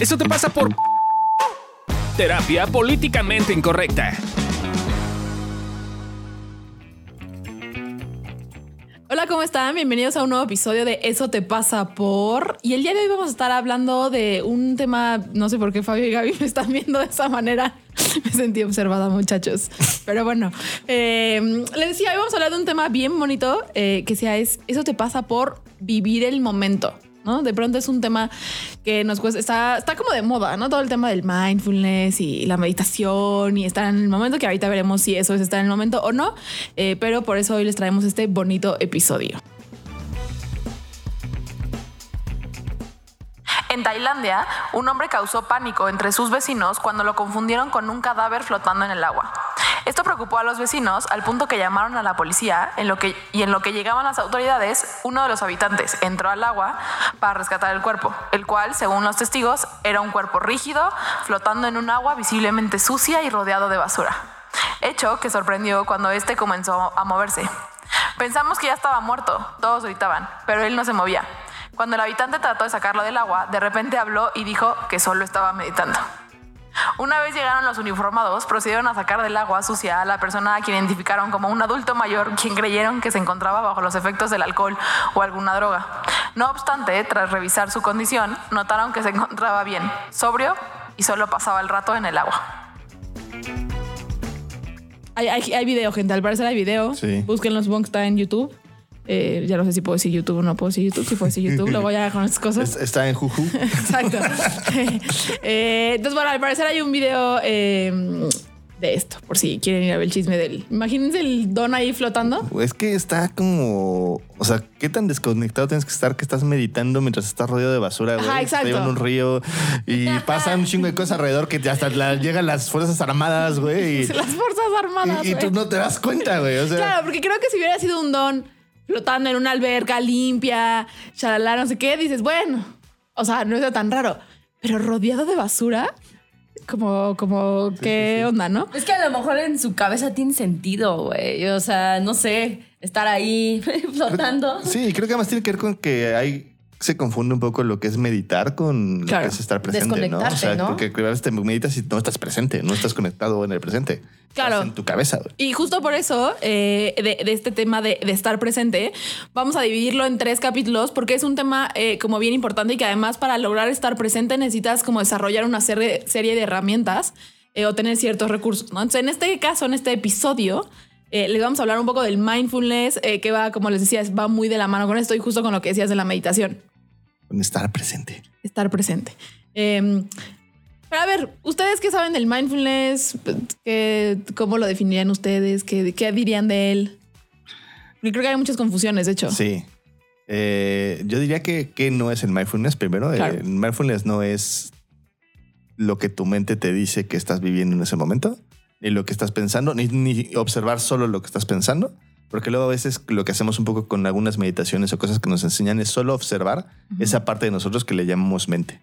Eso te pasa por terapia políticamente incorrecta. Hola, ¿cómo están? Bienvenidos a un nuevo episodio de Eso te pasa por. Y el día de hoy vamos a estar hablando de un tema, no sé por qué Fabio y Gaby me están viendo de esa manera. Me sentí observada, muchachos. Pero bueno, eh, les decía, hoy vamos a hablar de un tema bien bonito eh, que sea es, eso te pasa por vivir el momento. De pronto es un tema que nos cuesta, está, está como de moda, ¿no? Todo el tema del mindfulness y la meditación y estar en el momento, que ahorita veremos si eso es estar en el momento o no, eh, pero por eso hoy les traemos este bonito episodio. En Tailandia, un hombre causó pánico entre sus vecinos cuando lo confundieron con un cadáver flotando en el agua. Esto preocupó a los vecinos al punto que llamaron a la policía en lo que, y en lo que llegaban las autoridades, uno de los habitantes entró al agua para rescatar el cuerpo, el cual, según los testigos, era un cuerpo rígido, flotando en un agua visiblemente sucia y rodeado de basura. Hecho que sorprendió cuando este comenzó a moverse. Pensamos que ya estaba muerto, todos gritaban, pero él no se movía. Cuando el habitante trató de sacarlo del agua, de repente habló y dijo que solo estaba meditando. Una vez llegaron los uniformados, procedieron a sacar del agua sucia a la persona a quien identificaron como un adulto mayor, quien creyeron que se encontraba bajo los efectos del alcohol o alguna droga. No obstante, tras revisar su condición, notaron que se encontraba bien, sobrio y solo pasaba el rato en el agua. Hay, hay, hay video, gente. Al parecer hay video. Sí. Búsquenlo, supongo que está en YouTube. Eh, ya no sé si puedo decir YouTube o no puedo decir YouTube. Si puedo decir YouTube, luego ya con esas cosas. Es- Está en Juju. Exacto. Eh, entonces, bueno, al parecer hay un video eh, de esto, por si quieren ir a ver el chisme del. Imagínense el don ahí flotando. Es que está como. O sea, ¿qué tan desconectado tienes que estar que estás meditando mientras estás rodeado de basura, güey? Ajá, exacto. llevando un río y pasan un chingo de cosas alrededor que hasta la- llegan las Fuerzas Armadas, güey. Y, Las Fuerzas Armadas. y- y tú no te das cuenta, güey. O sea, Claro, porque creo que si hubiera sido un don flotando en una alberca limpia, shalala, no sé qué, dices, bueno, o sea, no es tan raro. Pero rodeado de basura, como, como, ¿qué sí, sí. onda, no? Es que a lo mejor en su cabeza tiene sentido, güey. O sea, no sé, estar ahí flotando. Sí, creo que además tiene que ver con que hay se confunde un poco lo que es meditar con Claro. lo que es estar presente, ¿no? O sea, ¿no? porque a veces te meditas y no estás presente, no estás conectado en el presente. Claro. Estás en tu cabeza. Y justo por eso, eh, de, de este tema de, de estar presente, vamos a dividirlo en tres capítulos porque es un tema eh, como bien importante y que además para lograr estar presente necesitas como desarrollar una serie, serie de herramientas eh, o tener ciertos recursos. ¿no? Entonces, en este caso, en este episodio, eh, les vamos a hablar un poco del mindfulness, eh, que va, como les decía, va muy de la mano con esto y justo con lo que decías de la meditación Con estar presente. estar presente. Eh, pero a ver, ¿ustedes qué saben del mindfulness? ¿Qué, ¿Cómo lo definirían ustedes? ¿Qué, qué dirían de él? Porque creo que hay muchas confusiones, de hecho. Sí. Eh, yo diría que, que no es el mindfulness primero. Claro. El mindfulness no es lo que tu mente te dice que estás viviendo en ese momento, ni lo que estás pensando, ni, ni observar solo lo que estás pensando. Porque luego a veces lo que hacemos un poco con algunas meditaciones o cosas que nos enseñan es solo observar Ujú. esa parte de nosotros que le llamamos mente.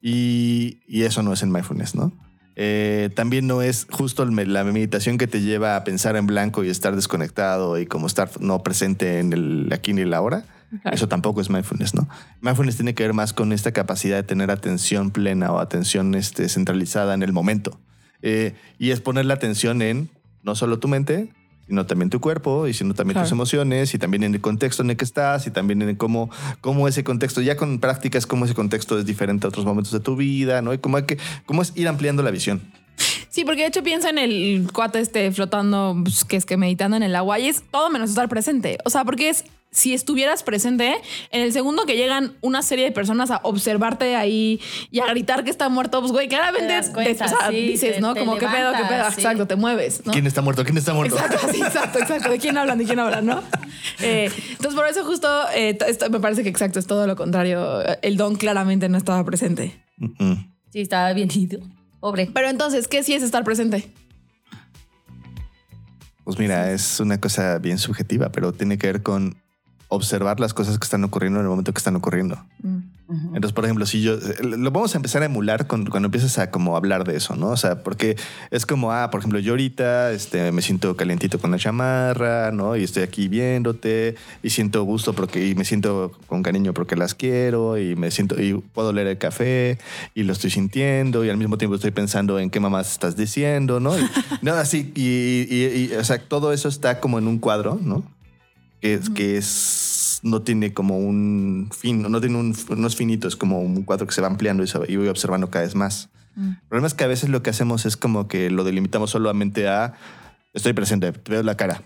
Y, y eso no es el mindfulness, ¿no? Eh, también no es justo la meditación que te lleva a pensar en blanco y estar desconectado y como estar no presente en el aquí ni el ahora. Claro. Eso tampoco es mindfulness, ¿no? Mindfulness tiene que ver más con esta capacidad de tener atención plena o atención este, centralizada en el momento. Eh, y es poner la atención en no solo tu mente, sino también tu cuerpo, y sino también Claro. tus emociones, y también en el contexto en el que estás, y también en cómo, cómo ese contexto, ya con prácticas, cómo ese contexto es diferente a otros momentos de tu vida, ¿no? Y cómo, hay que, cómo es ir ampliando la visión. Sí, porque de hecho piensa en el cuate este flotando, pues, que es que meditando en el agua y es todo menos estar presente. O sea, porque es si estuvieras presente, en el segundo que llegan una serie de personas a observarte ahí y a gritar que está muerto, pues güey, claramente Te das cuenta, o sea, sí, dices, te- ¿no? te Como qué pedo, qué pedo, sí. exacto, te mueves, ¿no? ¿Quién está muerto? ¿Quién está muerto? Exacto, sí, exacto, exacto. ¿De quién hablan? ¿De quién hablan? ¿No? Eh, entonces, por eso justo eh, esto me parece que exacto, es todo lo contrario. El don claramente no estaba presente. Sí, estaba bien ido. Pobre. Pero entonces, ¿qué sí es estar presente? Pues mira, es una cosa bien subjetiva, pero tiene que ver con observar las cosas que están ocurriendo en el momento que están ocurriendo. Mm. Entonces, por ejemplo, si yo lo vamos a empezar a emular con- cuando empiezas a como hablar de eso, ¿no? O sea, porque es como, ah, por ejemplo, yo ahorita este, me siento calientito con la chamarra, ¿no? Y estoy aquí viéndote y siento gusto porque y me siento con cariño porque las quiero y me siento y puedo leer el café y lo estoy sintiendo y al mismo tiempo estoy pensando en qué mamás estás diciendo, ¿no? Y, no, así y, y- y, o sea, todo eso está como en un cuadro, ¿no? Que es, que es no tiene como un fin, no tiene un, no es finito, es como un cuadro que se va ampliando y, se y voy observando cada vez más. El problema es que a veces lo que hacemos es como que lo delimitamos solamente a estoy presente, te veo la cara.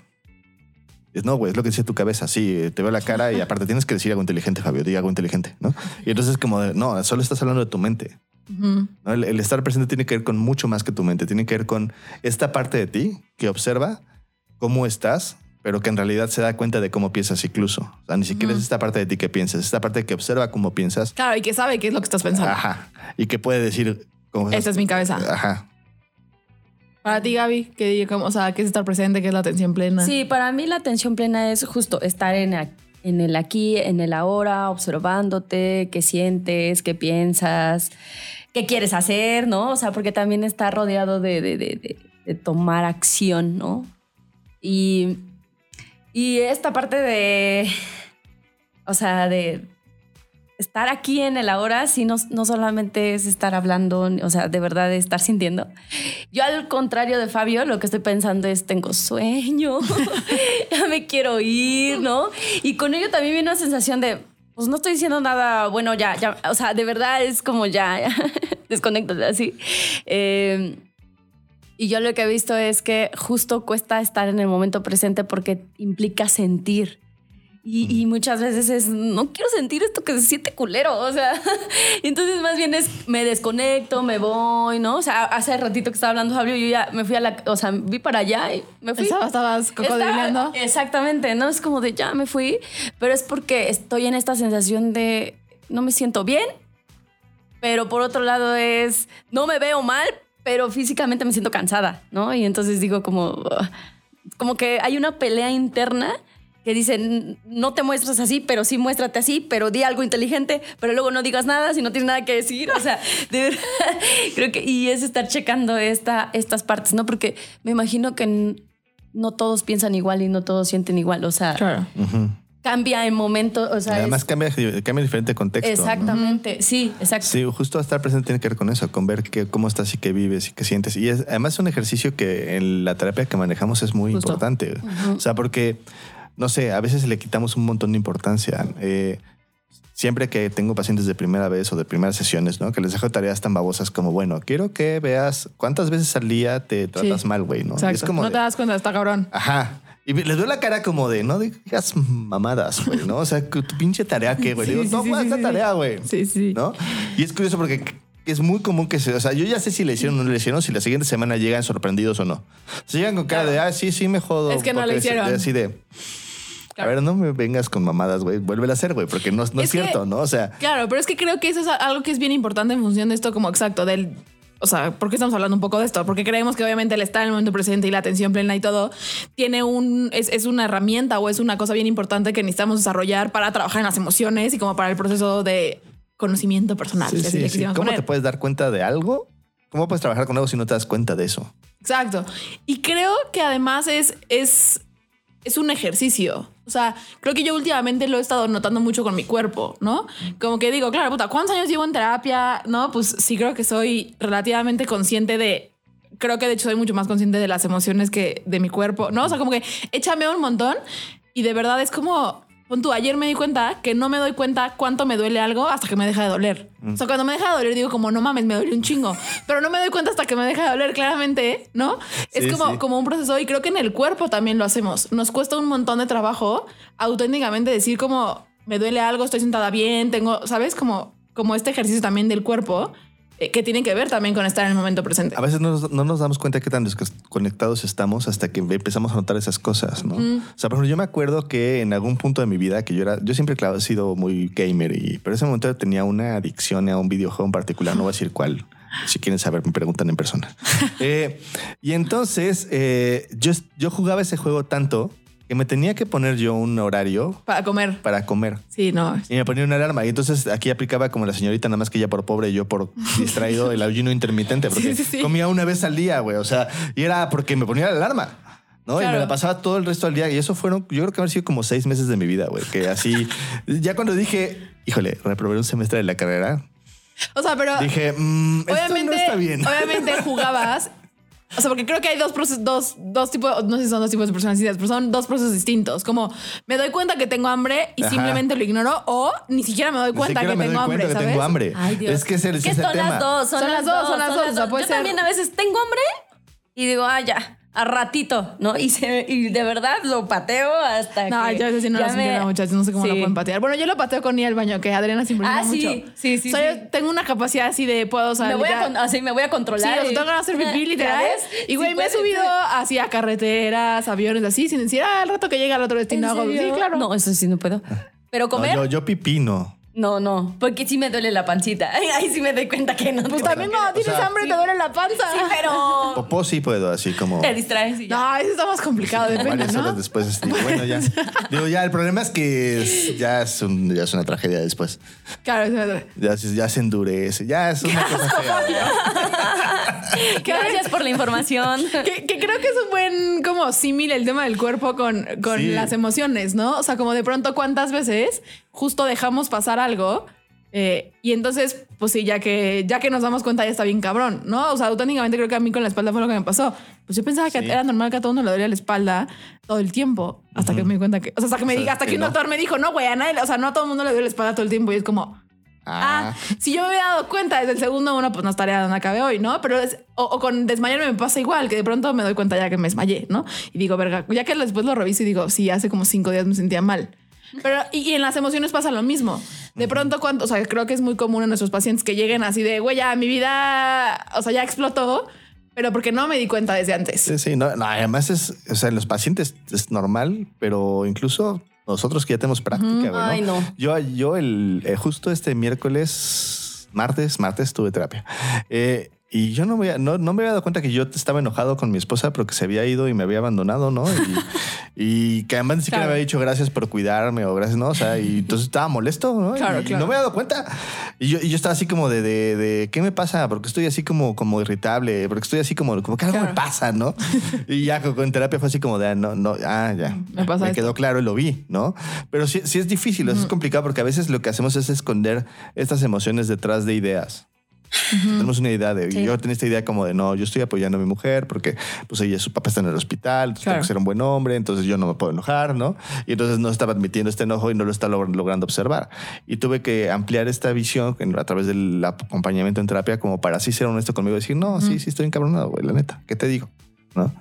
Es, no, güey, es lo que dice tu cabeza. Sí, te veo la cara y aparte tienes que decir algo inteligente, Fabio, diga algo inteligente, ¿no? Y entonces como, de, no, solo estás hablando de tu mente. ¿no? El, el estar presente tiene que ver con mucho más que tu mente, tiene que ver con esta parte de ti que observa cómo estás, pero que en realidad se da cuenta de cómo piensas incluso. O sea, ni siquiera es esta parte de ti que piensas, es esta parte que observa cómo piensas. Claro, y que sabe qué es lo que estás pensando. Ajá. Y que puede decir... Cómo Esa es mi cabeza. Ajá. Para ti, Gaby, ¿qué, como, o sea, ¿qué es estar presente? ¿Qué es la atención plena? Sí, para mí la atención plena es justo estar en, el aquí, en el ahora, observándote, qué sientes, qué piensas, qué quieres hacer, ¿no? O sea, porque también está rodeado de, de- de- de- de tomar acción, ¿no? Y, y esta parte de, o sea, de estar aquí en el ahora, sí, no, no solamente es estar hablando, o sea, de verdad estar sintiendo. Yo al contrario de Fabio, lo que estoy pensando es, tengo sueño, ya me quiero ir, ¿no? Y con ello también viene una sensación de, pues no estoy diciendo nada, bueno, ya, ya, o sea, de verdad es como ya, ya desconéctate así. Eh, y yo lo que he visto es que justo cuesta estar en el momento presente porque implica sentir. Y, y muchas veces es, no quiero sentir esto que se siente culero, o sea, entonces más bien es, me desconecto, me voy, ¿no? O sea, hace ratito que estaba hablando Fabio, yo ya me fui a la, o sea, vi para allá y me fui. Estaba- estabas cocodrileando. Está- exactamente, ¿no? Es como de ya me fui, pero es porque estoy en esta sensación de no me siento bien, pero por otro lado es no me veo mal, pero físicamente me siento cansada, ¿no? Y entonces digo como, como que hay una pelea interna que dice, "N- no te muestras así, pero sí muéstrate así, pero di algo inteligente, pero luego no digas nada si no tienes nada que decir. O sea, de verdad, creo que, y es estar checando esta, estas partes, ¿no? Porque me imagino que no todos piensan igual y no todos sienten igual. O sea, Claro. Ujú. Cambia en momentos, o sea, Además es- cambia, cambia diferente contexto. ¿no? exactamente, sí, exacto. Sí, justo estar presente tiene que ver con eso, con ver qué, cómo estás y qué vives y qué sientes. Y es, además es un ejercicio que en la terapia que manejamos es muy Justo. importante. O sea, porque, no sé, a veces le quitamos un montón de importancia. Eh, siempre que tengo pacientes de primera vez o de primeras sesiones, ¿no? Que les dejo tareas tan babosas como, bueno, quiero que veas cuántas veces al día te tratas mal, güey, ¿no? Exacto. Es como no te das cuenta, está cabrón. Ajá. Y les doy la cara como de, no digas mamadas, güey, ¿no? O sea, que tu pinche tarea, ¿qué, güey? Sí, Digo, sí, no, sí, ¿cuál sí, es la sí. tarea, güey? Sí, sí. ¿No? Y es curioso porque es muy común que se, o sea, yo ya sé si le hicieron o no le hicieron, si la siguiente semana llegan sorprendidos o no. Si llegan con cara de, ah, sí, sí, me jodo. Es que no le hicieron. Así de, a ver, no me vengas con mamadas, güey, vuélvela a hacer, güey, porque no, no es, Es que- cierto, ¿no? O sea, Claro, pero es que creo que eso es algo que es bien importante en función de esto, como exacto, del. O sea, ¿por qué estamos hablando un poco de esto? Porque creemos que obviamente el estar en el momento presente y la atención plena y todo tiene un. Es, es una herramienta o es una cosa bien importante que necesitamos desarrollar para trabajar en las emociones y como para el proceso de conocimiento personal. sí, sí, ¿cómo poner. te puedes dar cuenta de algo? ¿Cómo puedes trabajar con algo si no te das cuenta de eso? Exacto. Y creo que además es, es, es un ejercicio. O sea, creo que yo últimamente lo he estado notando mucho con mi cuerpo, ¿no? Como que digo, claro, puta, ¿cuántos años llevo en terapia? No, pues sí creo que soy relativamente consciente de... Creo que de hecho soy mucho más consciente de las emociones que de mi cuerpo, ¿no? O sea, como que échame un montón y de verdad es como... Pon tú, ayer me di cuenta que no me doy cuenta cuánto me duele algo hasta que me deja de doler. O sea, cuando me deja de doler digo como, no mames, me duele un chingo. Pero no me doy cuenta hasta que me deja de doler, claramente, ¿no? es como, sí. como un proceso y creo que en el cuerpo también lo hacemos. Nos cuesta un montón de trabajo auténticamente decir como, me duele algo, estoy sentada bien, tengo, ¿sabes? Como, como este ejercicio también del cuerpo que tiene que ver también con estar en el momento presente. A veces no nos, no nos damos cuenta de qué tan desconectados estamos hasta que empezamos a notar esas cosas, ¿no? O sea, por ejemplo, yo me acuerdo que en algún punto de mi vida, que yo era, yo siempre claro, he sido muy gamer, y, pero en ese momento tenía una adicción a un videojuego en particular, no voy a decir cuál. Si quieren saber, me preguntan en persona. Eh, y entonces eh, yo, yo jugaba ese juego tanto que me tenía que poner yo un horario Para comer. para comer. Sí, no. Y me ponía una alarma. Y entonces aquí aplicaba como la señorita, nada más que ella por pobre y yo por distraído, el ayuno intermitente, porque Sí, sí, sí. comía una vez al día, güey. O sea, y era porque me ponía la alarma. ¿no? Y me la pasaba todo el resto del día. Y eso fueron, yo creo que han sido como seis meses de mi vida, güey. Que así, ya cuando dije, híjole, reprobé un semestre de la carrera, O sea, pero dije, mm, esto obviamente, no está bien. obviamente jugabas. O sea, porque creo que hay dos procesos, dos, dos tipos, no sé si son dos tipos de personalidades, pero son dos procesos distintos. Como me doy cuenta que tengo hambre y Ajá. simplemente lo ignoro, o ni siquiera me doy cuenta que me doy tengo hambre, cuenta que ¿sabes? tengo hambre. Ay, Dios. Es que ese, ese ¿Qué es el son tema. las dos? Son, las dos, son las dos. o sea, puede Yo ser- también a veces tengo hambre y digo, ah, ya, a ratito, ¿no? Y, se- y de verdad lo pateo hasta No, que yo eso sí no lo me- entiendo, muchachos. No sé cómo lo Sí. pueden patear. Bueno, yo lo pateo con ir al baño, que Adriana siempre Ah, mucho. sí, sí, sí, sí. yo tengo una capacidad así de puedo, sea, Me voy, a, con- así, me voy a Sí, controlar. o sea, y- tengo de hacer pipí, ¿Ya literal. Y güey, Sí me he subido sí. así a carreteras, aviones, así, sin decir, ah, al rato que llega al otro ¿En destino hago. Sí, claro. No, eso sí no puedo. Pero No, comer, yo, no, yo pipí no. no, porque sí me duele la pancita. Ahí sí me doy cuenta que no. Pues también cuando tienes sea, hambre sí. te duele la panza. Sí, pero Popó sí puedo, así como... te distraes y ya. No, eso está más complicado, depende, varias ¿no? horas después bueno, ya. Digo, ya, el problema es que es- ya, es un- ya es una tragedia después. Claro, es verdad. Ya, se- ya se endurece, ya es una cosa fea. Gracias por la información. Que, que creo que es un buen como símil el tema del cuerpo con, con Sí. las emociones, ¿no? O sea, como de pronto cuántas veces justo dejamos pasar algo eh, y entonces, pues sí, ya que, ya que nos damos cuenta ya está bien cabrón, ¿no? O sea, auténticamente creo que a mí con la espalda fue lo que me pasó. Pues yo pensaba que Sí. era normal que a todo mundo le dolía la espalda todo el tiempo, hasta que me di cuenta que, o sea, hasta que me O sea, diga, hasta que, un no. doctor me dijo, no, güey, a nadie, o sea, no a todo el mundo le duele la espalda todo el tiempo y es como... Ah, si yo me hubiera dado cuenta desde el segundo uno, pues no estaría donde acabé hoy, ¿no? Pero es, o, o con desmayarme me pasa igual, que de pronto me doy cuenta ya que me desmayé, ¿no? Y digo, verga, ya que después lo reviso y digo, sí, hace como cinco días me sentía mal. Pero, y, y en las emociones pasa lo mismo. De pronto, cuando, o sea, creo que es muy común en nuestros pacientes que lleguen así de, güey, ya mi vida, o sea, ya explotó, pero porque no me di cuenta desde antes. Sí, sí, no, no, además es, o sea, en los pacientes es normal, pero incluso nosotros que ya tenemos práctica, güey, ¿no? Ay, no. Yo, yo el, eh, justo este miércoles, martes, martes tuve terapia. Eh, y yo no, voy a- no, no me había dado cuenta que yo estaba enojado con mi esposa porque se había ido y me había abandonado, ¿no? Y, y que además ni siquiera Claro. me había dicho gracias por cuidarme o gracias, ¿no? O sea, y entonces estaba molesto, ¿no? Claro, y claro. no me había dado cuenta. Y yo, y yo estaba así como de, de, de, ¿qué me pasa? Porque estoy así como, como irritable, porque estoy así como, como que algo me pasa, ¿no? y ya con, con terapia fue así como de, ah, no, no, ah, ya. Me pasa esto. quedó claro y lo vi, ¿no? Pero sí, sí es difícil, es complicado porque a veces lo que hacemos es esconder estas emociones detrás de ideas. Tenemos una idea de, Sí. yo tenía esta idea como de, no, yo estoy apoyando a mi mujer porque pues ella, su papá está en el hospital, Claro. tengo que ser un buen hombre, entonces yo no me puedo enojar, ¿no? Y entonces no estaba admitiendo este enojo y no lo está log- logrando observar. Y tuve que ampliar esta visión a través del acompañamiento en terapia como para así ser honesto conmigo y decir, no, sí, sí estoy encabronado, güey, la neta, ¿qué te digo? ¿No?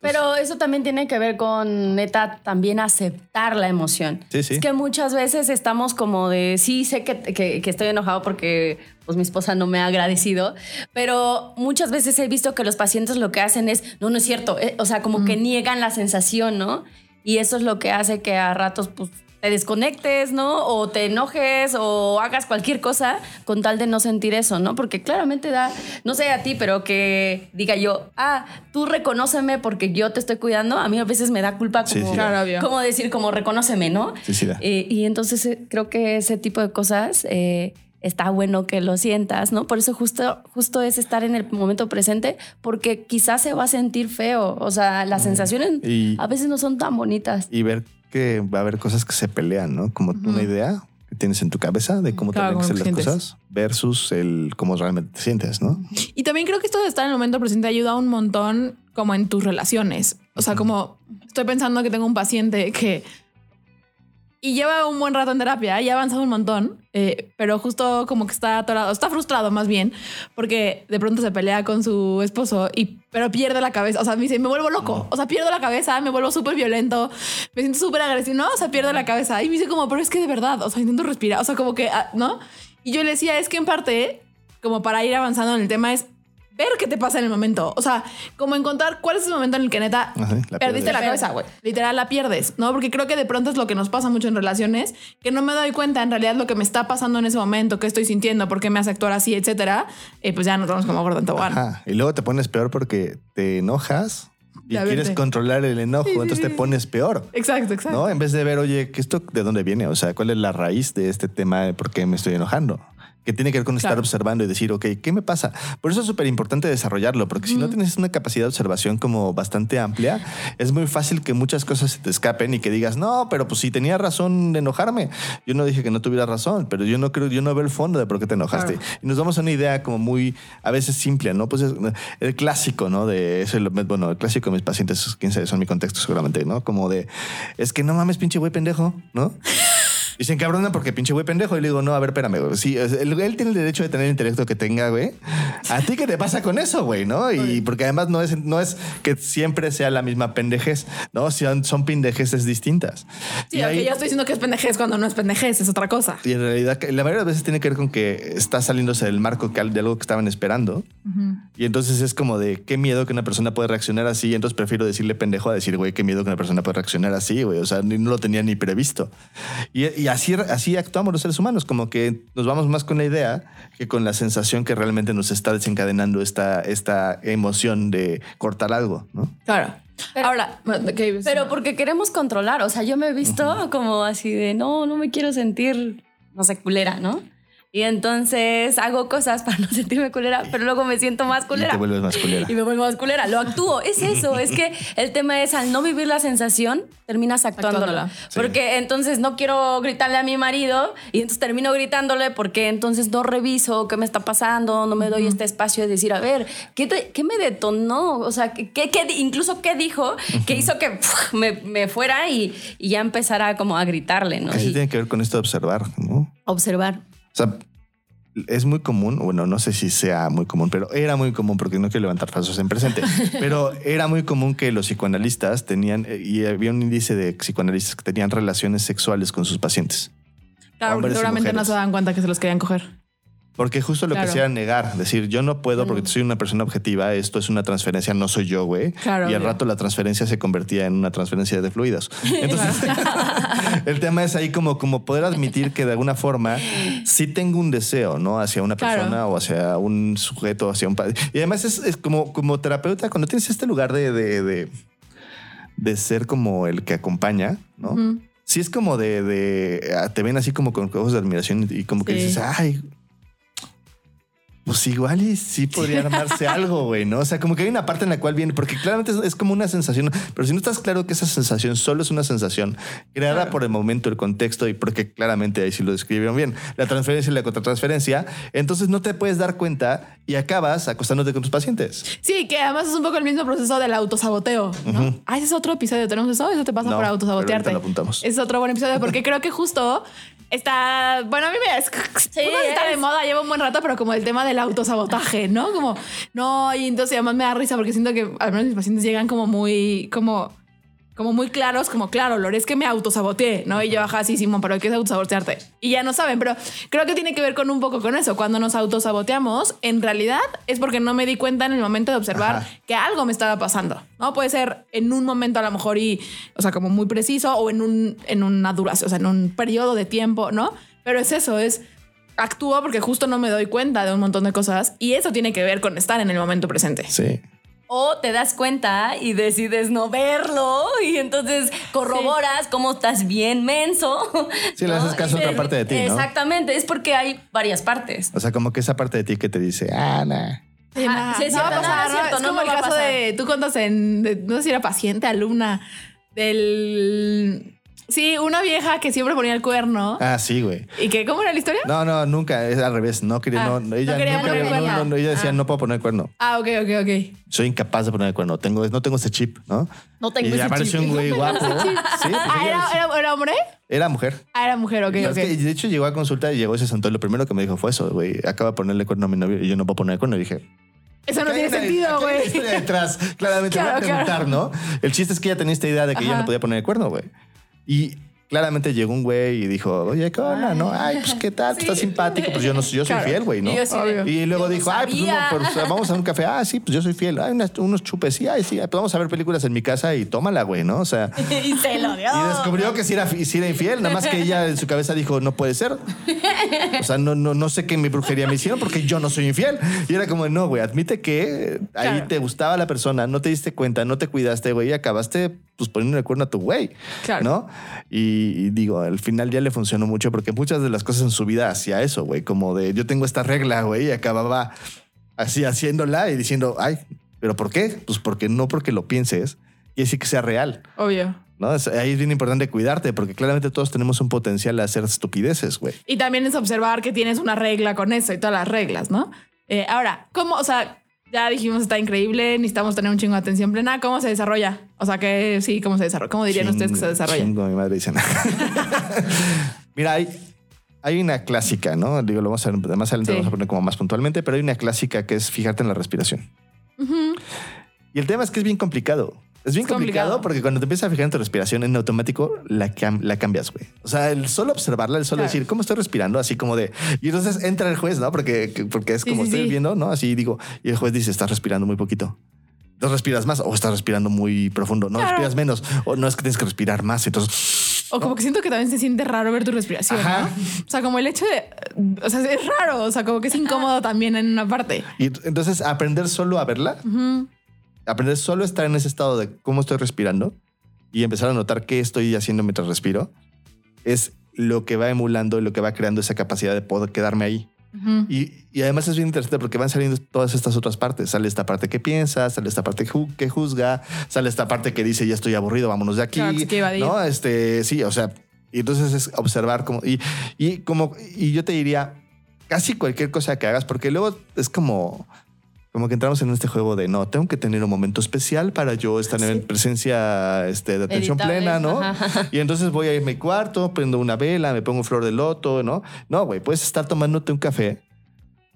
Pero eso también tiene que ver con neta también aceptar la emoción. Sí, sí. Es que muchas veces estamos como de, sí, sé que, que- que estoy enojado porque pues mi esposa no me ha agradecido, pero muchas veces he visto que los pacientes lo que hacen es, no, no es cierto, eh, o sea, como que niegan la sensación, ¿no? Y eso es lo que hace que a ratos pues te desconectes, ¿no? O te enojes o hagas cualquier cosa con tal de no sentir eso, ¿no? Porque claramente da, no sé a ti, pero que diga yo, ah, tú reconóceme porque yo te estoy cuidando, a mí a veces me da culpa como, sí. Claro, obvio. como decir, como reconóceme, ¿no? Sí, sí da. Eh, y entonces eh, creo que ese tipo de cosas eh, está bueno que lo sientas, ¿no? Por eso justo, justo es estar en el momento presente, porque quizás se va a sentir feo. O sea, las sensaciones Y- a veces no son tan bonitas. y ver que va a haber cosas que se pelean, ¿no? Como una idea que tienes en tu cabeza de cómo Claro, tienen que ser las cosas versus el cómo realmente te sientes, ¿no? Y también creo que esto de estar en el momento presente ayuda un montón como en tus relaciones. O sea, como estoy pensando que tengo un paciente que... Y lleva un buen rato en terapia y ha avanzado un montón, eh, pero justo como que está atorado, está frustrado más bien, porque de pronto se pelea con su esposo y pero pierde la cabeza. O sea, me dice, me vuelvo loco. O sea, pierdo la cabeza, me vuelvo súper violento, me siento súper agresivo. No, o sea, pierde la cabeza. Y me dice como, pero es que de verdad, o sea, intento respirar. O sea, como que, ah, ¿no? Y yo le decía, es que en parte, como para ir avanzando en el tema, es ver qué te pasa en el momento. O sea, como encontrar cuál es el momento en el que neta Ajá, la perdiste la cabeza, güey. Literal, la pierdes, ¿no? Porque creo que de pronto es lo que nos pasa mucho en relaciones, que no me doy cuenta en realidad lo que me está pasando en ese momento, qué estoy sintiendo, por qué me hace actuar así, etcétera. Y pues ya nos vamos como gordo en tobogán. Y luego te pones peor porque te enojas y Ya quieres verte. controlar el enojo, Sí, sí, entonces te sí. pones peor. Exacto, exacto. ¿No? En vez de ver, oye, ¿que ¿esto de dónde viene? O sea, ¿cuál es la raíz de este tema de por qué me estoy enojando? Que tiene que ver con estar Claro. observando y decir, ok, ¿qué me pasa? Por eso es súper importante desarrollarlo, porque si no tienes una capacidad de observación como bastante amplia, es muy fácil que muchas cosas se te escapen y que digas, no, pero pues si tenía razón de enojarme. Yo no dije que no tuviera razón, pero yo no creo, yo no veo el fondo de por qué te enojaste. Claro. Y nos damos a una idea como muy, a veces simple, ¿no? Pues es el clásico, ¿no? De eso, bueno, el clásico de mis pacientes, quién sabe, son mi contexto seguramente, ¿no? Como de, es que no mames, pinche güey pendejo, ¿no? Y se encabronan porque pinche güey pendejo. Y le digo, no, a ver, espérame, güey. Sí, él, él tiene el derecho de tener el intelecto que tenga, güey. ¿A ti qué te pasa con eso, güey? ¿No? Y porque además no es, no es que siempre sea la misma pendejez, ¿no? Son, son pendejeces distintas. Sí, Y aunque ahí- yo estoy diciendo que es pendejez cuando no es pendejez, es otra cosa. y en realidad, la mayoría de las veces tiene que ver con que está saliéndose del marco que- de algo que estaban esperando. Y entonces es como de qué miedo que una persona puede reaccionar así. Entonces prefiero decirle pendejo a decir, güey, qué miedo que una persona puede reaccionar así, güey. O sea, ni- no lo tenía ni previsto. Y, y así, así actuamos los seres humanos, como que nos vamos más con la idea que con la sensación que realmente nos está desencadenando esta, esta emoción de cortar algo, ¿no? Claro. Pero- Ahora, ¿qué ibas a Pero porque queremos controlar. O sea, yo me he visto como así de no, no me quiero sentir, no sé, culera, ¿no? Y entonces hago cosas para no sentirme culera, pero luego me siento más Y culera. te vuelves más culera. Y me vuelvo más culera. Lo actúo. Es eso. Es que el tema es al no vivir la sensación, terminas actuándola. Actuándola. Sí. Porque entonces no quiero gritarle a mi marido y entonces termino gritándole porque entonces no reviso qué me está pasando, no me doy este espacio de decir, a ver, ¿qué, te- qué me detonó? O sea, ¿qué, qué- qué- incluso qué dijo que hizo que puf, me, me fuera y, y ya empezara como a gritarle, ¿no? Y tiene que ver con esto de observar, ¿no? observar. Sea, es muy común, bueno, no sé si sea muy común, pero era muy común, porque no quiero levantar falsos en presente, pero era muy común que los psicoanalistas tenían, eh, y había un índice de psicoanalistas que tenían relaciones sexuales con sus pacientes. Claro, porque seguramente no se dan cuenta que se los querían coger. Porque justo lo que Claro. hacía era negar, decir, yo no puedo porque soy una persona objetiva, esto es una transferencia, no soy yo, güey. Claro, y al rato la transferencia se convertía en una transferencia de fluidos. Entonces, el tema es ahí como, como poder admitir que de alguna forma sí tengo un deseo, ¿no? Hacia una Claro. persona o hacia un sujeto, hacia un padre. Y además es, es como, como terapeuta, cuando tienes este lugar de, de, de, de ser como el que acompaña, ¿no? Ujú. Sí es como de, de ah, te ven así como con ojos de admiración y como que Sí. dices, ay, pues igual y sí podría armarse algo, güey, ¿no? O sea, como que hay una parte en la cual viene, porque claramente es, es como una sensación, pero si no estás claro que esa sensación solo es una sensación creada Claro. por el momento, el contexto y porque claramente ahí sí lo describieron bien, la transferencia y la contratransferencia, entonces no te puedes dar cuenta y acabas acostándote con tus pacientes. Sí, que además es un poco el mismo proceso del autosaboteo. ¿no? Ah, ese es otro episodio. ¿Tenemos eso? Eso te pasa No, por autosabotearte. ahorita lo apuntamos. Es otro buen episodio porque creo que justo está. Bueno, a mí me. Es, Sí, está de moda, lleva un buen rato, pero como el tema del autosabotaje, ¿no? Como, no, y entonces además me da risa porque siento que al menos mis pacientes llegan como muy. como como muy claros, como claro, Lore, es que me autosaboteé, ¿no? Y yo, ajá, sí, Simón, pero ¿qué es autosabotearte? Y ya no saben, pero creo que tiene que ver con un poco con eso. Cuando nos autosaboteamos, en realidad es porque no me di cuenta en el momento de observar Ajá. que algo me estaba pasando, ¿no? Puede ser en un momento a lo mejor y, o sea, como muy preciso o en, un, en una duración, o sea, en un periodo de tiempo, ¿no? Pero es eso, es actúo porque justo no me doy cuenta de un montón de cosas y eso tiene que ver con estar en el momento presente. Sí. O te das cuenta y decides no verlo y entonces corroboras cómo estás bien menso. Sí, le haces caso a otra te- parte de ti, ¿no? Exactamente, es porque hay varias partes. O sea, como que esa parte de ti que te dice, ah, nah. Sí, Ah, sí, no va a cierto, pasar, no, es ¿no? cierto, Es no como el caso de, tú cuentas en, de- no sé si era paciente, alumna, del... Sí, una vieja que siempre ponía el cuerno. Ah, sí, güey. ¿Y que cómo era la historia? No, no, nunca, es al revés. No quería, Ah, no, no ella quería nunca no, cuerno. no, no, ella decía, Ah. no puedo poner cuerno. Ah, ok, ok, ok. Soy incapaz de poner el cuerno. Tengo, no tengo ese chip, ¿no? No tengo y ese apareció chip. un güey guapo. Sí, pues Ah, ¿era, decía- era, era hombre? era mujer. Ah, era mujer, ok, Y es ok. que, de hecho, llegó a consulta y llegó y se sentó. y Lo primero que me dijo fue eso, güey. Acaba de ponerle cuerno a mi novio y yo no puedo poner cuerno. Y dije, Eso no "Acá hay tiene sentido, güey. detrás. Claramente, Claro, voy a preguntar, ¿no? El chiste es que ella tenía esta idea de que ella Ajá. no podía poner el cuerno, güey. Y claramente llegó un güey y dijo, oye, ¿qué onda? ¿No? Ay, pues qué tal, estás simpático. Pues yo no yo soy Claro. fiel, güey, ¿no? Y yo sí Y luego yo no dijo, ay, pues, uno, pues, vamos a un café. Ah, sí, pues yo soy fiel. Ay, unas- unos chupes. Sí, ay, sí, pues vamos a ver películas en mi casa y tómala, güey, ¿no? O sea, y se lo dio. y descubrió que sí era, sí era infiel, nada más que ella en su cabeza dijo, no puede ser. O sea, no, no, no sé qué mi brujería me hicieron porque yo no soy infiel. Y era como, no, güey, admite que ahí Claro. te gustaba la persona, no te diste cuenta, no te cuidaste, güey, y acabaste pues poniendo el cuerno a tu güey. Claro. ¿No? Y, y digo, al final ya le funcionó mucho porque muchas de las cosas en su vida hacía eso, güey, como de yo tengo esta regla, güey, y acababa así haciéndola y diciendo, ay, ¿pero por qué? Pues porque no porque lo pienses, y así que sea real. Obvio. ¿no? Ahí es bien importante cuidarte porque claramente todos tenemos un potencial a hacer estupideces, güey. Y también es observar que tienes una regla con eso y todas las reglas, ¿no? Eh, ahora, ¿cómo? O sea, ya dijimos está increíble, necesitamos tener un chingo de atención plena. ¿Cómo se desarrolla? O sea, que sí, ¿cómo se desarrolla? ¿Cómo dirían ustedes que se desarrolla? chingo, mi madre dice. Mira, hay, hay una clásica, ¿no? Digo, lo vamos a ver más adelante, Sí. vamos a poner como más puntualmente, pero hay una clásica que es fijarte en la respiración. Y el tema es que es bien complicado. Es bien Es complicado, complicado. porque cuando te empiezas a fijar en tu respiración en automático, la, cam- la cambias, güey. O sea, el solo observarla, el solo Claro. decir cómo estoy respirando, así como de. Y entonces entra el juez, ¿no? Porque, que- porque es como sí, estoy sí. viendo, ¿no? Así digo, y el juez dice, estás respirando muy poquito. No respiras más o estás respirando muy profundo. No Claro. respiras menos o no es que tienes que respirar más. Entonces, O como que siento que también se siente raro ver tu respiración, Ajá. ¿no? O sea, como el hecho de... O sea, es raro. O sea, como que es incómodo también en una parte. y entonces aprender solo a verla, aprender solo a estar en ese estado de cómo estoy respirando y empezar a notar qué estoy haciendo mientras respiro es lo que va emulando y lo que va creando esa capacidad de poder quedarme ahí. y, y además es bien interesante porque van saliendo todas estas otras partes. Sale esta parte que piensa, sale esta parte que ju- que juzga, sale esta parte que dice ya estoy aburrido, vámonos de aquí. Claro, no, este sí, o sea, y entonces es observar como y, y como y yo te diría casi cualquier cosa que hagas porque luego es como como que entramos en este juego de no, tengo que tener un momento especial para yo estar en presencia este, de atención Editable, plena, ¿no? ajá. Y entonces voy a ir a mi cuarto, prendo una vela, me pongo flor de loto, ¿no? No, güey, puedes estar tomándote un café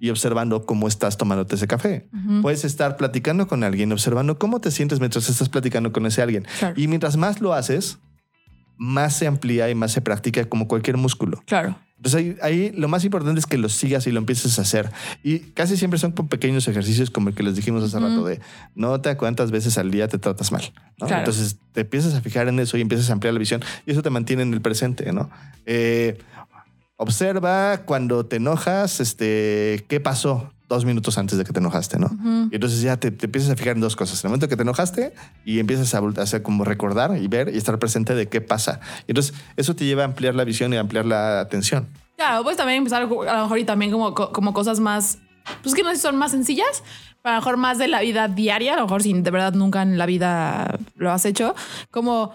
y observando cómo estás tomándote ese café. Puedes estar platicando con alguien, observando cómo te sientes mientras estás platicando con ese alguien. Claro. Y mientras más lo haces, más se amplía y más se practica como cualquier músculo. Claro. Entonces ahí, ahí lo más importante es que lo sigas y lo empieces a hacer. Y casi siempre son con pequeños ejercicios como el que les dijimos hace rato de nota cuántas veces al día te tratas mal. ¿no? Claro. Entonces te empiezas a fijar en eso y empiezas a ampliar la visión y eso te mantiene en el presente. ¿no? Eh, observa cuando te enojas, este, qué pasó dos minutos antes de que te enojaste, ¿no? Y entonces ya te, te empiezas a fijar en dos cosas. En el momento que te enojaste y empiezas a, hacer como recordar y ver y estar presente de qué pasa. Y entonces eso te lleva a ampliar la visión y a ampliar la atención. Claro, puedes también empezar a lo mejor y también como, co- como cosas más, pues que no sé si son más sencillas, pero a lo mejor más de la vida diaria, a lo mejor si de verdad nunca en la vida lo has hecho, como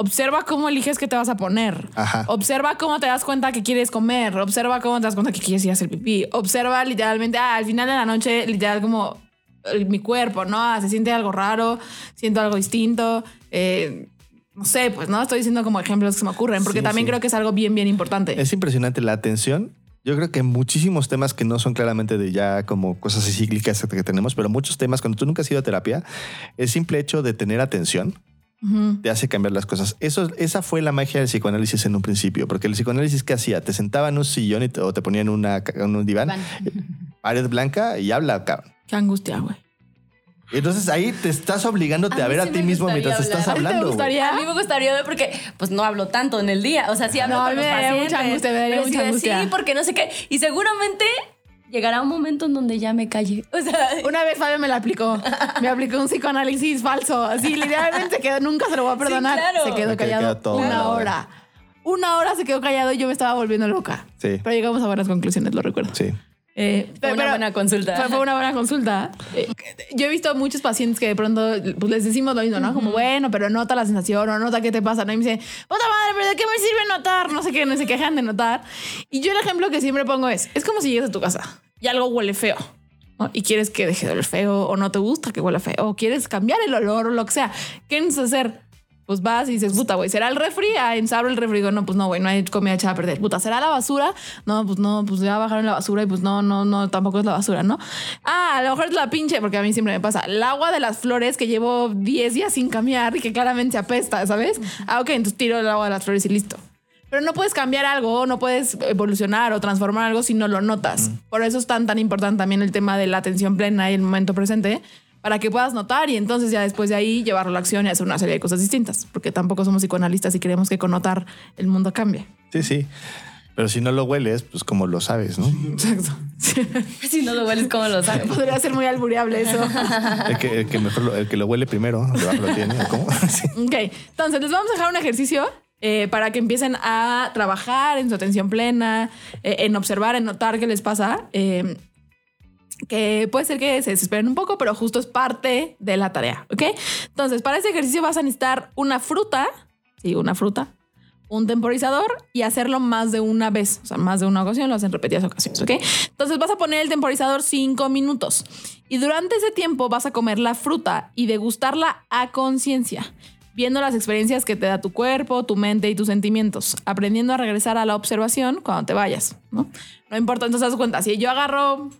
observa cómo eliges qué te vas a poner. Ajá. Observa cómo te das cuenta que quieres comer, observa cómo te das cuenta que quieres ir a hacer pipí, observa literalmente, ah, al final de la noche, literal como eh, mi cuerpo, ¿no? Ah, se siente algo raro, siento algo distinto. eh, no sé, pues no estoy diciendo como ejemplos que se me ocurren, porque Sí, también sí. creo que es algo bien, bien importante. Es impresionante la atención. Yo creo que muchísimos temas que no son claramente de ya como cosas cíclicas que tenemos, pero muchos temas, cuando tú nunca has ido a terapia, el simple hecho de tener atención te hace cambiar las cosas. Eso, esa fue la magia del psicoanálisis en un principio, porque el psicoanálisis ¿qué hacía? Te sentaba en un sillón y te- o te ponía en, una, en un diván, pared blanca y habla, cabrón. Qué angustia, güey. Entonces ahí te estás obligándote a, ver sí a ti mismo mientras estás hablar. ¿A ti te hablando. gustaría? A mí me gustaría ver porque pues no hablo tanto en el día. O sea, sí hablo No, a con mí los me pacientes. mucha angustia, me daría pero sí mucha de, angustia. Sí, porque no sé qué. Y seguramente llegará un momento en donde ya me calle. O sea, Una vez Fabio me la aplicó. Me aplicó un psicoanálisis falso. Así, literalmente se quedó, nunca se lo voy a perdonar. claro. Se quedó callado quedó toda una hora. hora. Una hora se quedó callado y yo me estaba volviendo loca. Sí. Pero llegamos a buenas conclusiones, lo recuerdo. Sí. Eh, Fue una buena consulta. Fue, fue una buena consulta. Eh, yo he visto a muchos pacientes que de pronto pues, les decimos lo mismo, ¿no? Como, bueno, pero nota la sensación o nota qué te pasa, ¿no? Y me dicen, madre, pero ¿de qué me sirve notar? No sé qué, no se quejan de notar. Y yo el ejemplo que siempre pongo es, es como si llegas a tu casa y algo huele feo. ¿no? Y quieres que deje de oler feo o no te gusta que huela feo o quieres cambiar el olor o lo que sea. ¿Qué necesitas hacer? Pues vas y dices, puta, güey, ¿será el refri? Ah, abro el refri. Digo, no, pues no, güey, no hay comida echada a perder. Puta, ¿será la basura? No, pues no, pues ya bajaron la basura y pues no, no, no, tampoco es la basura, ¿no? Ah, a lo mejor es la pinche, porque a mí siempre me pasa, el agua de las flores que llevo 10 días sin cambiar y que claramente apesta, ¿sabes? Ah, ok, entonces tiro el agua de las flores y listo. Pero no puedes cambiar algo, no puedes evolucionar o transformar algo si no lo notas. Por eso es tan, tan importante también el tema de la atención plena y el momento presente, para que puedas notar y entonces ya después de ahí llevarlo a la acción y hacer una serie de cosas distintas, porque tampoco somos psicoanalistas y queremos que con notar el mundo cambie. Sí, sí. Pero si no lo hueles, pues como lo sabes, ¿no? Exacto. Si no lo hueles, ¿cómo lo sabes? Podría ser muy albureable eso. El que, el que mejor lo, el que lo huele primero, debajo lo tiene. ¿o ¿Cómo? Sí. Ok, entonces les vamos a dejar un ejercicio eh, para que empiecen a trabajar en su atención plena, eh, en observar, en notar qué les pasa. eh, que puede ser que se desesperen un poco, pero justo es parte de la tarea, ¿ok? Entonces, para ese ejercicio vas a necesitar una fruta, sí, una fruta, un temporizador y hacerlo más de una vez, o sea, más de una ocasión, lo hacen repetidas ocasiones, ¿ok? Entonces vas a poner el temporizador cinco minutos y durante ese tiempo vas a comer la fruta y degustarla a conciencia, viendo las experiencias que te da tu cuerpo, tu mente y tus sentimientos, aprendiendo a regresar a la observación cuando te vayas, ¿no? No importa, entonces haz cuenta, si yo agarro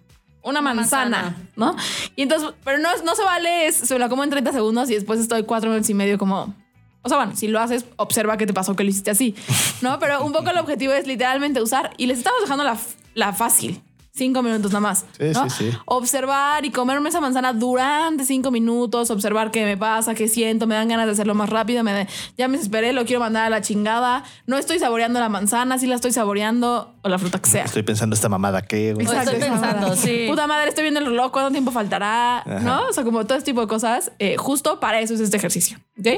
una manzana, manzana. ¿no? Y entonces, pero no, no se vale, es, se la como en 30 segundos y después estoy cuatro minutos y medio como... O sea, bueno, si lo haces, observa qué te pasó, que lo hiciste así, ¿no? Pero un poco el objetivo es literalmente usar y les estamos dejando la, la fácil. Cinco minutos nada más. Sí, ¿no? sí, sí. Observar y comerme esa manzana durante cinco minutos, observar qué me pasa, qué siento, me dan ganas de hacerlo más rápido, me de- ya me desesperé, lo quiero mandar a la chingada, no estoy saboreando la manzana, sí la estoy saboreando, o la fruta que sea. Estoy pensando esta mamada que. güey? Exacto. estoy pensando, sí. Puta madre, estoy viendo el reloj, ¿cuánto tiempo faltará? Ajá. ¿No? O sea, como todo este tipo de cosas. eh, justo para eso es este ejercicio. ¿Ok?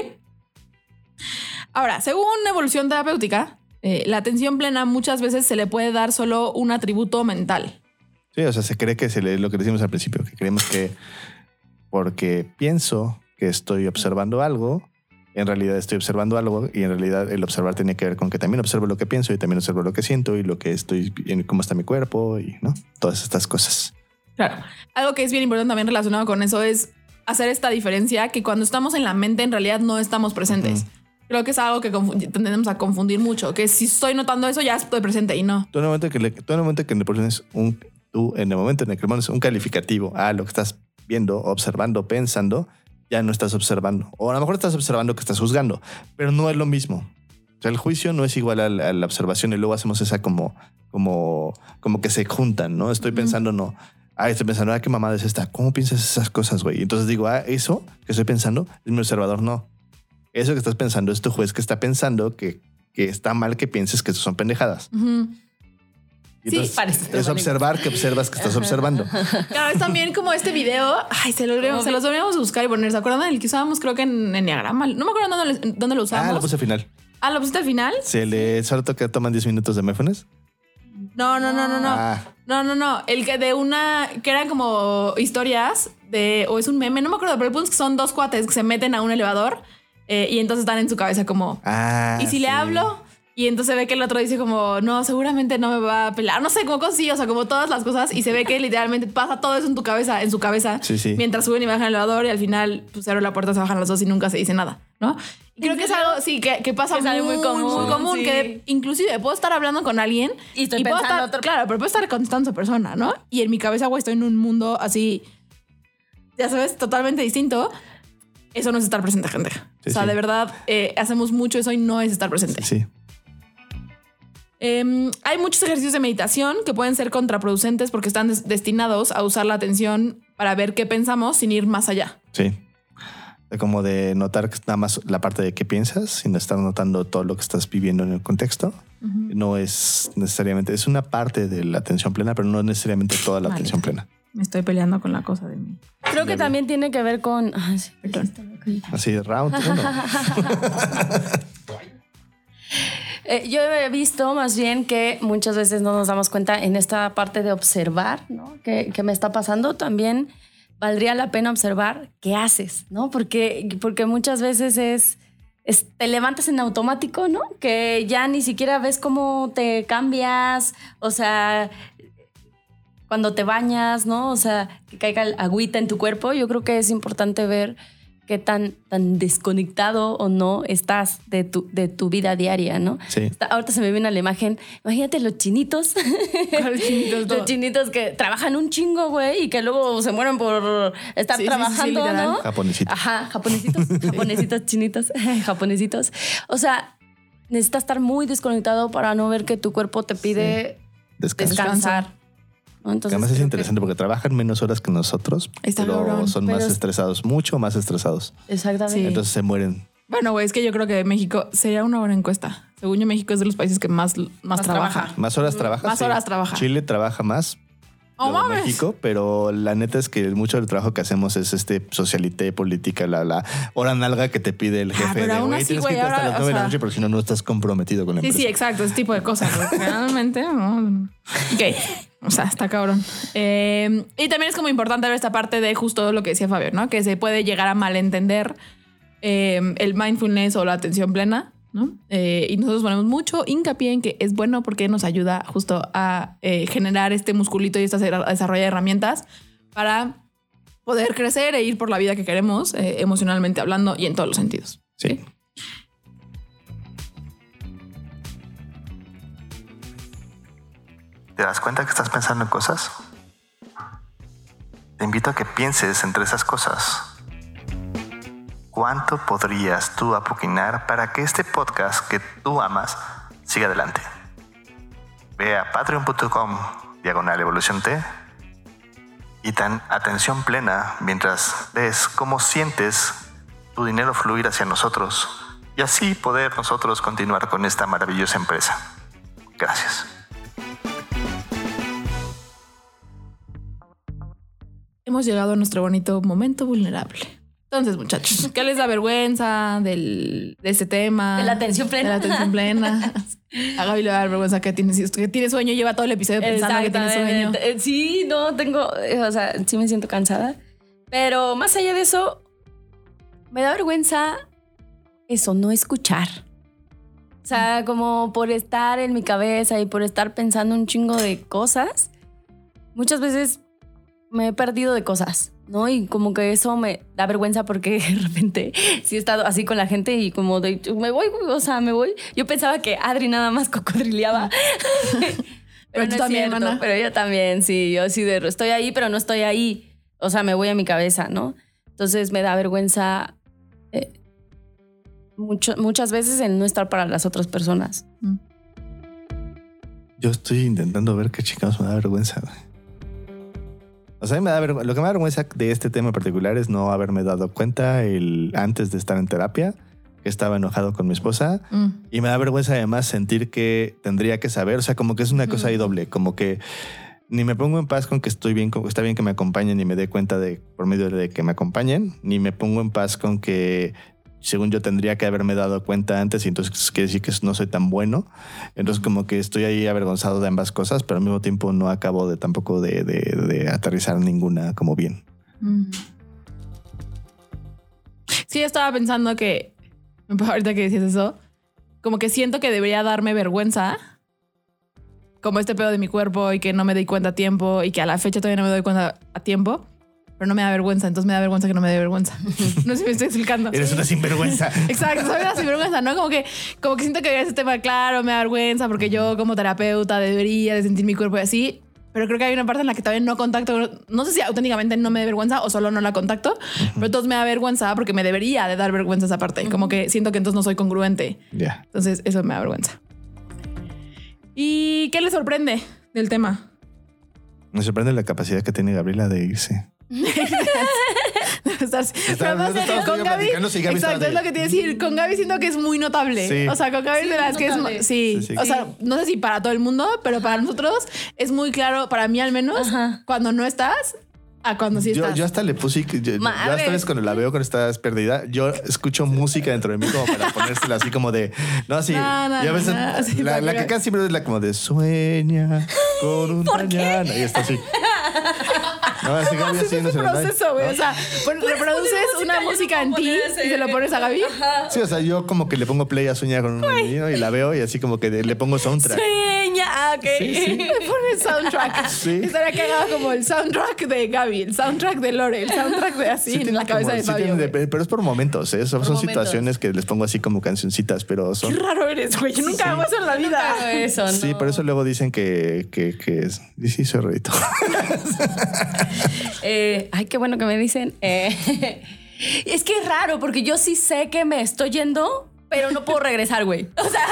Ahora, según evolución terapéutica, eh, la atención plena muchas veces se le puede dar solo un atributo mental. Sí, o sea, se cree que se le, lo que decimos al principio, que creemos que porque pienso que estoy observando algo, en realidad estoy observando algo y en realidad el observar tiene que ver con que también observo lo que pienso y también observo lo que siento y lo que estoy, y cómo está mi cuerpo y no todas estas cosas. Claro. Algo que es bien importante también relacionado con eso es hacer esta diferencia que cuando estamos en la mente en realidad no estamos presentes. Creo que es algo que tendemos a confundir mucho, que si estoy notando eso ya estoy presente y no. En el momento que le, en el momento que le pones un, tú en el momento en el que pones un calificativo a lo que estás viendo, observando, pensando, ya no estás observando. O a lo mejor estás observando que estás juzgando, pero no es lo mismo. O sea, el juicio no es igual a la, a la observación y luego hacemos esa como, como, como que se juntan, ¿no? Estoy pensando, no. Ah, estoy pensando, ah, qué mamada es esta. ¿Cómo piensas esas cosas, güey? Entonces digo, ah, eso que estoy pensando es mi observador. No. Eso que estás pensando es tu juez que está pensando que, que está mal que pienses que eso son pendejadas. Ujú. Y Sí, entonces, parece es observar que observas que estás observando. Claro, es también como este video. Ay, se, lo, se los deberíamos buscar y poner. ¿Se acuerdan del que usábamos? Creo que en Enneagrama. No me acuerdo dónde, dónde lo Ah, usamos. lo puse al final. Ah, ¿lo pusiste al final? Se le solo toca toman 10 minutos de Mefones. No, no, no, no, no. Ah, No, no, no. El que de una. que eran como historias de. o es un meme, no me acuerdo, pero el punto es que son dos cuates que se meten a un elevador eh, y entonces están en su cabeza como. ah, ¿Y si le hablo? Y entonces se ve que el otro dice como, no, seguramente no me va a pelar. No sé, como cosas así, o sea, como todas las cosas. Y se ve que literalmente pasa todo eso en tu cabeza, en su cabeza. Sí, sí. Mientras suben y bajan el elevador y al final, pues abre la puerta, se bajan los dos y nunca se dice nada, ¿no? Y creo que es algo, sí, que, que pasa Es algo muy, común, muy común, sí. que inclusive puedo estar hablando con alguien Y estoy puedo pensando estar, otro- Claro, pero puedo estar contestando a esa persona, ¿no? Y en mi cabeza, güey, estoy en un mundo así, ya sabes, totalmente distinto. Eso no es estar presente, gente. Sí, o sea, sí. de verdad, eh, hacemos mucho eso y no es estar presente. Sí. Em, hay muchos ejercicios de meditación que pueden ser contraproducentes porque están des- destinados a usar la atención para ver qué pensamos sin ir más allá. Sí. Como de notar nada más la parte de qué piensas, sin estar notando todo lo que estás viviendo en el contexto. No es necesariamente, es una parte de la atención plena, pero no es necesariamente toda la Vale. atención plena. Me estoy peleando con la cosa de mí. Creo que también tiene que ver con. ah, sí. Perdón. Así, round uno. Eh, yo he visto más bien que muchas veces no nos damos cuenta en esta parte de observar, ¿no? ¿Qué, qué me está pasando? También valdría la pena observar qué haces, ¿no? Porque, porque muchas veces es, es- te levantas en automático, ¿no? Que ya ni siquiera ves cómo te cambias, o sea, cuando te bañas, ¿no? O sea, que caiga el agüita en tu cuerpo. Yo creo que es importante ver qué tan, tan desconectado o no estás de tu, de tu vida diaria, ¿no? Sí. Está- ahorita se me viene la imagen. Imagínate los chinitos. ¿Cuáles chinitos? los chinitos que trabajan un chingo, güey, y que luego se mueren por estar Sí, sí, sí, sí, trabajando, literal. ¿no? Japonesitos. Ajá, japonesitos, japonesitos, chinitos, japonesitos. O sea, necesitas estar muy desconectado para no ver que tu cuerpo te pide Descanso. descansar. Entonces, además es creo que- interesante porque trabajan menos horas que nosotros, Está pero cabrón. son Pero más es- estresados, mucho más estresados. Exactamente. Sí. Entonces se mueren. Bueno, güey, es que yo creo que México sería una buena encuesta. Según yo, México es de los países que más, más, Más trabaja. trabaja. Más horas trabaja. Más horas trabaja. Chile trabaja más. ¡Oh! México, pero la neta es que mucho del trabajo que hacemos es este socialité, política, la, la hora nalga que te pide el Ah, jefe pero de aún así, tienes que güey, irte hasta ahora, las nueve de o la noche porque si no, no estás comprometido con la Sí, empresa. sí, exacto, ese tipo de cosas. Realmente, no. Ok, o sea, está cabrón. Eh, y también es como importante ver esta parte de justo lo que decía Fabio, ¿no? Que se puede llegar a malentender eh, el mindfulness o la atención plena, ¿no? Eh, y nosotros ponemos mucho hincapié en que es bueno porque nos ayuda justo a eh, generar este musculito y esta desarrollo de herramientas para poder crecer e ir por la vida que queremos, eh, emocionalmente hablando y en todos los sentidos. Sí. ¿Te das cuenta que estás pensando en cosas? Te invito a que pienses entre esas cosas. ¿Cuánto podrías tú apoquinar para que este podcast que tú amas siga adelante? Ve a patreon.com diagonal evolución T y tan atención plena mientras ves cómo sientes tu dinero fluir hacia nosotros y así poder nosotros continuar con esta maravillosa empresa. Gracias. Hemos llegado a nuestro bonito momento vulnerable. Entonces, muchachos, ¿qué les da vergüenza del, de este tema? De la atención plena. De la atención plena. A Gaby le va a dar vergüenza que tiene, que tiene sueño lleva todo el episodio pensando que tiene sueño. Eh, Sí, no, tengo, eh, o sea, sí me siento cansada. Pero más allá de eso, me da vergüenza eso, no escuchar. O sea, como por estar en mi cabeza y por estar pensando un chingo de cosas, muchas veces me he perdido de cosas, ¿no? Y como que eso me da vergüenza porque de repente sí he estado así con la gente y como de, me voy, güey, o sea, me voy. Yo pensaba que Adri nada más cocodrileaba. Pero tú no es también, cierto, mana. Pero yo también, sí, yo sí de, estoy ahí, pero no estoy ahí. O sea, me voy a mi cabeza, ¿no? Entonces me da vergüenza eh, mucho- muchas veces en no estar para las otras personas. Yo estoy intentando ver qué chingados me da vergüenza. O sea, a mí me da. Lo que me da vergüenza de este tema en particular es no haberme dado cuenta el, antes de estar en terapia que estaba enojado con mi esposa. Mm. Y me da vergüenza además sentir que tendría que saber. O sea, como que es una cosa ahí doble. Como que ni me pongo en paz con que estoy bien, está bien que me acompañen y me dé cuenta de por medio de que me acompañen, ni me pongo en paz con que según yo tendría que haberme dado cuenta antes y entonces quiere decir que no soy tan bueno. Entonces como que estoy ahí avergonzado de ambas cosas, pero al mismo tiempo no acabo de tampoco de, de- aterrizar ninguna como bien. Sí, estaba pensando que, ahorita que decías eso, como que siento que debería darme vergüenza, como este pedo de mi cuerpo y que no me doy cuenta a tiempo y que a la fecha todavía no me doy cuenta a tiempo, pero no me da vergüenza, entonces me da vergüenza que no me dé vergüenza. No sé si me estoy explicando. Eres una sinvergüenza. Exacto, soy una sinvergüenza, ¿no? Como que, como que siento que ese tema, claro, me da vergüenza porque yo como terapeuta debería de sentir mi cuerpo y así. Pero creo que hay una parte en la que todavía no contacto, no sé si auténticamente no me dé vergüenza o solo no la contacto, pero entonces me da vergüenza porque me debería de dar vergüenza esa parte. Como que siento que entonces no soy congruente. Ya. Entonces eso me da vergüenza. ¿Y qué le sorprende del tema? Me sorprende la capacidad que tiene Gabriela de irse. Pero además, estamos con Gaby, sí, exacto, es lo que te iba a decir. Con Gaby siento que es muy notable. Sí. O sea, con Gaby es de las que es. Sí. Sí, sí. O sea, no sé si para todo el mundo, pero para nosotros es muy claro, para mí al menos, Ajá. cuando no estás a cuando sí Yo, estás. yo hasta le puse, yo, yo hasta veces cuando la veo cuando estás perdida, yo escucho música dentro de mí como para ponérsela así como de, no, así, No, no, y a no, veces no, sí, la, la que- que casi siempre es la como de sueña con un mañana y está así. No, así Gaby Sí, así no se proceso, güey. O sea, pon- reproduces una música en ti y se lo pones a Gaby. Sí, o sea, yo como que le pongo play a Sueña con un niño y la veo y así como que le pongo soundtrack. Sueña, Ah, ok. Me pone el soundtrack. Sí. Estaría cagado como el soundtrack de Gaby, el soundtrack de Lore, el soundtrack de así Sí en la cabeza como- de sí Fabio. tiene pero es por momentos, ¿eh? Son, son momentos. situaciones que les pongo así como cancioncitas, pero Qué son. raro eres, güey. Yo nunca hago eso en la vida. Hago eso, ¿no? Sí, por eso luego dicen que, que, que es. y Sí, soy rarito. Eh, ay, qué bueno que me dicen. Eh, es que es raro, porque yo sí sé que me estoy yendo, pero no puedo regresar, güey. O sea,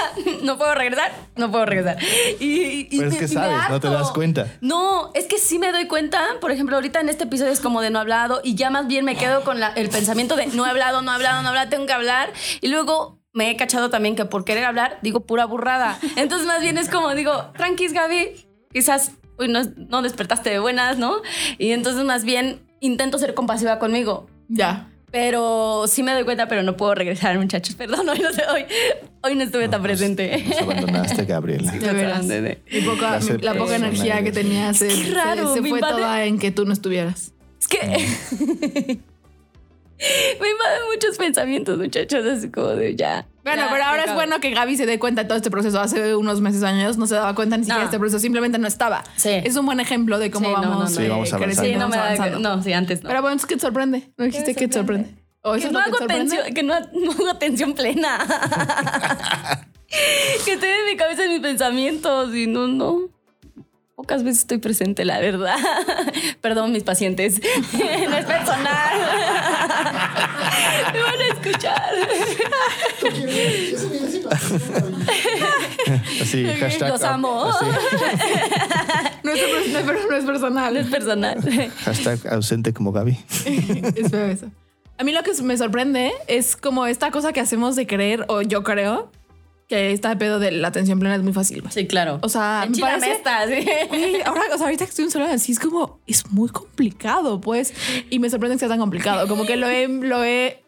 no puedo regresar, no puedo regresar. Y, Pero es me- que sabes, no te das cuenta. No, es que sí me doy cuenta. Por ejemplo, ahorita en este episodio es como de no hablado y ya más bien me quedo con la- el pensamiento de no he hablado, no he hablado, no he hablado, tengo que hablar. Y luego me he cachado también que por querer hablar digo pura burrada. Entonces más bien es como digo, tranquis Gaby, quizás hoy no, no despertaste de buenas, ¿no? Y entonces más bien intento ser compasiva conmigo. Ya. Pero sí me doy cuenta, pero no puedo regresar, muchachos. Perdón, hoy no sé, hoy, hoy no estuve tan presente. Nos abandonaste, Gabriela. De veras. de- Mi poca- La mi- la poca energía que tenías se, raro, se- se fue toda en que tú no estuvieras. Es que me invaden muchos pensamientos, muchachos, así como de ya. Bueno, ya, pero ahora es bueno que Gaby se dé cuenta de todo este proceso. Hace unos meses, años, no se daba cuenta ni siquiera de No. este proceso, simplemente no estaba. Sí. Es un buen ejemplo de cómo Sí, vamos, no, no. Sí, eh, vamos avanzando. creciendo, Sí, no me da. No, sí, antes no. Pero bueno, es que te sorprende. No dijiste que te sorprende. ¿O eso que no que hago atención, que no, hago atención plena. que estoy en mi cabeza en mis pensamientos y no, no. Pocas veces estoy presente, la verdad. Perdón, mis pacientes. no es personal. Me van a escuchar. Así, hashtag. Los amo. así, No es, no es- no es personal. No es personal. hashtag ausente como Gaby. es feo eso. A mí lo que me sorprende es como esta cosa que hacemos de creer, o yo creo, que esta pedo de la atención plena es muy fácil. Sí, claro. O sea, me parece- esta, sí. Ahora, o sea, ahorita que estoy en soledad, así es como, es muy complicado, pues. Y me sorprende que sea tan complicado. Como que lo he, lo he,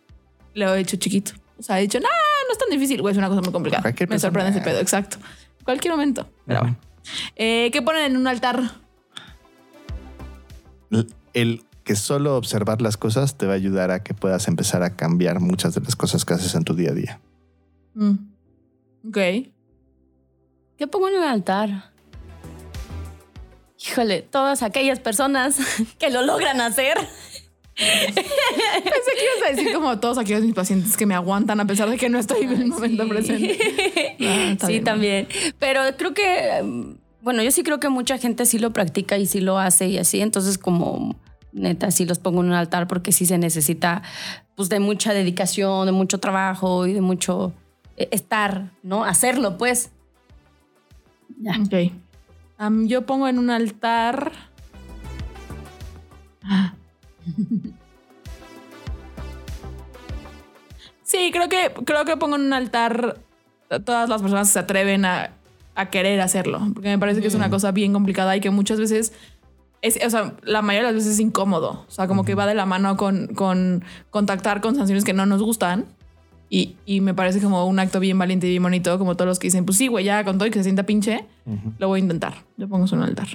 lo he hecho chiquito. O sea, he dicho, no, no es tan difícil, güey, es una cosa muy complicada. Cualquier Me persona. sorprende ese pedo, exacto. Cualquier momento. Pero bueno. Eh, ¿Qué ponen en un altar? El- El que solo observar las cosas te va a ayudar a que puedas empezar a cambiar muchas de las cosas que haces en tu día a día. Mm. Ok. ¿Qué pongo en el altar? Híjole, todas aquellas personas que lo logran hacer. Pensé que ibas a decir como todos aquellos mis pacientes que me aguantan a pesar de que no estoy en el momento presente. Ah, sí, bien. también. Pero creo que, mm, bueno, yo sí creo que mucha gente sí lo practica y sí lo hace y así. Entonces, como neta, sí los pongo en un altar porque sí se necesita, pues, de mucha dedicación, de mucho trabajo y de mucho eh, estar, ¿no? Hacerlo, pues. Ya. Ok. Yo pongo en un altar. Sí, creo que, creo que pongo en un altar a todas las personas que se atreven a, a querer hacerlo. Porque me parece que es una cosa bien complicada y que muchas veces. Es, o sea, la mayoría de las veces es incómodo. O sea, como que va de la mano con, con contactar con sanciones que no nos gustan. Y, y me parece como un acto bien valiente y bien bonito, como todos los que dicen, pues sí, güey, ya con todo y que se sienta pinche, lo voy a intentar. Yo pongo eso en un altar.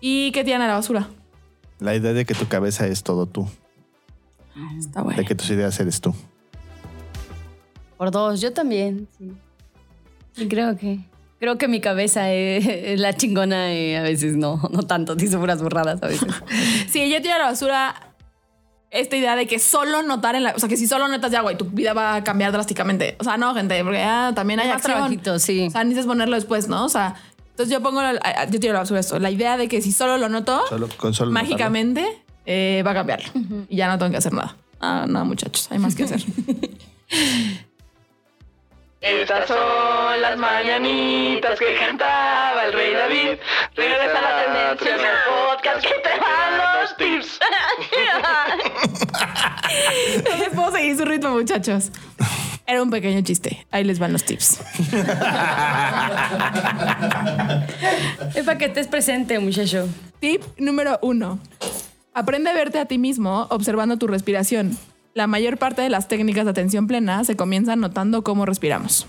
¿Y qué tiran a la basura? La idea de que tu cabeza es todo tú, Está bueno. de que tus ideas eres tú. Por dos, yo también. Sí. Sí, creo que. Creo que mi cabeza es, es la chingona y a veces no, no tanto. Dice puras burradas a veces. Sí, yo tiro a la basura esta idea de que solo notar en la... O sea, que si solo notas ya, güey, tu vida va a cambiar drásticamente. O sea, no, gente, porque ah, también hay Más acción. trabajito, sí. O sea, necesitas ponerlo después, ¿no? O sea, entonces yo pongo... la- a- yo tiro la basura esto. La idea de que si solo lo noto, Solo, con solo notarlo. mágicamente eh, va a cambiarlo. Y ya no tengo que hacer nada. Ah, no, muchachos, hay más que hacer. Estas son las mañanitas que cantaba el rey David. Regresa la tendencia en el podcast que te dan los tips. No les puedo seguir su ritmo, muchachos. Era un pequeño chiste. Ahí les van los tips. Es para que estés presente, muchacho. Tip número uno. Aprende a verte a ti mismo observando tu respiración. La mayor parte de las técnicas de atención plena se comienzan notando cómo respiramos.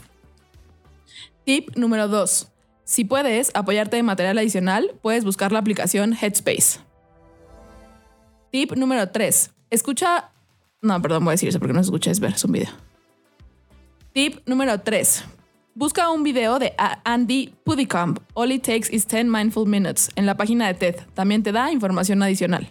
Tip número dos. Si puedes apoyarte de material adicional, puedes buscar la aplicación Headspace. Tip número tres. Escucha... No, perdón, voy a decir eso porque no se escucha, es ver, es un video. Tip número 3. Busca un video de Andy Puddicombe, All It Takes is 10 Mindful Minutes, en la página de TED. También te da información adicional.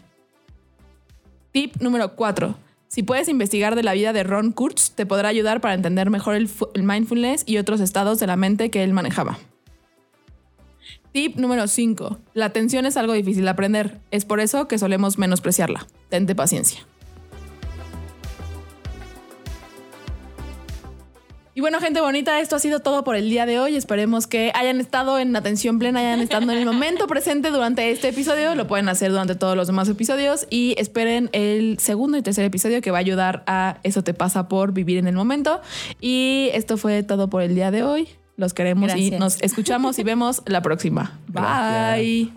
Tip número 4. Si puedes investigar de la vida de Ron Kurtz, te podrá ayudar para entender mejor el, el mindfulness y otros estados de la mente que él manejaba. Tip número 5. La atención es algo difícil de aprender. Es por eso que solemos menospreciarla. Tente paciencia. Y bueno, gente bonita, esto ha sido todo por el día de hoy. Esperemos que hayan estado en atención plena, hayan estado en el momento presente durante este episodio. Lo pueden hacer durante todos los demás episodios y esperen el segundo y tercer episodio que va a ayudar a Eso te pasa por vivir en el momento. Y esto fue todo por el día de hoy. Los queremos y nos escuchamos y vemos la próxima. Gracias.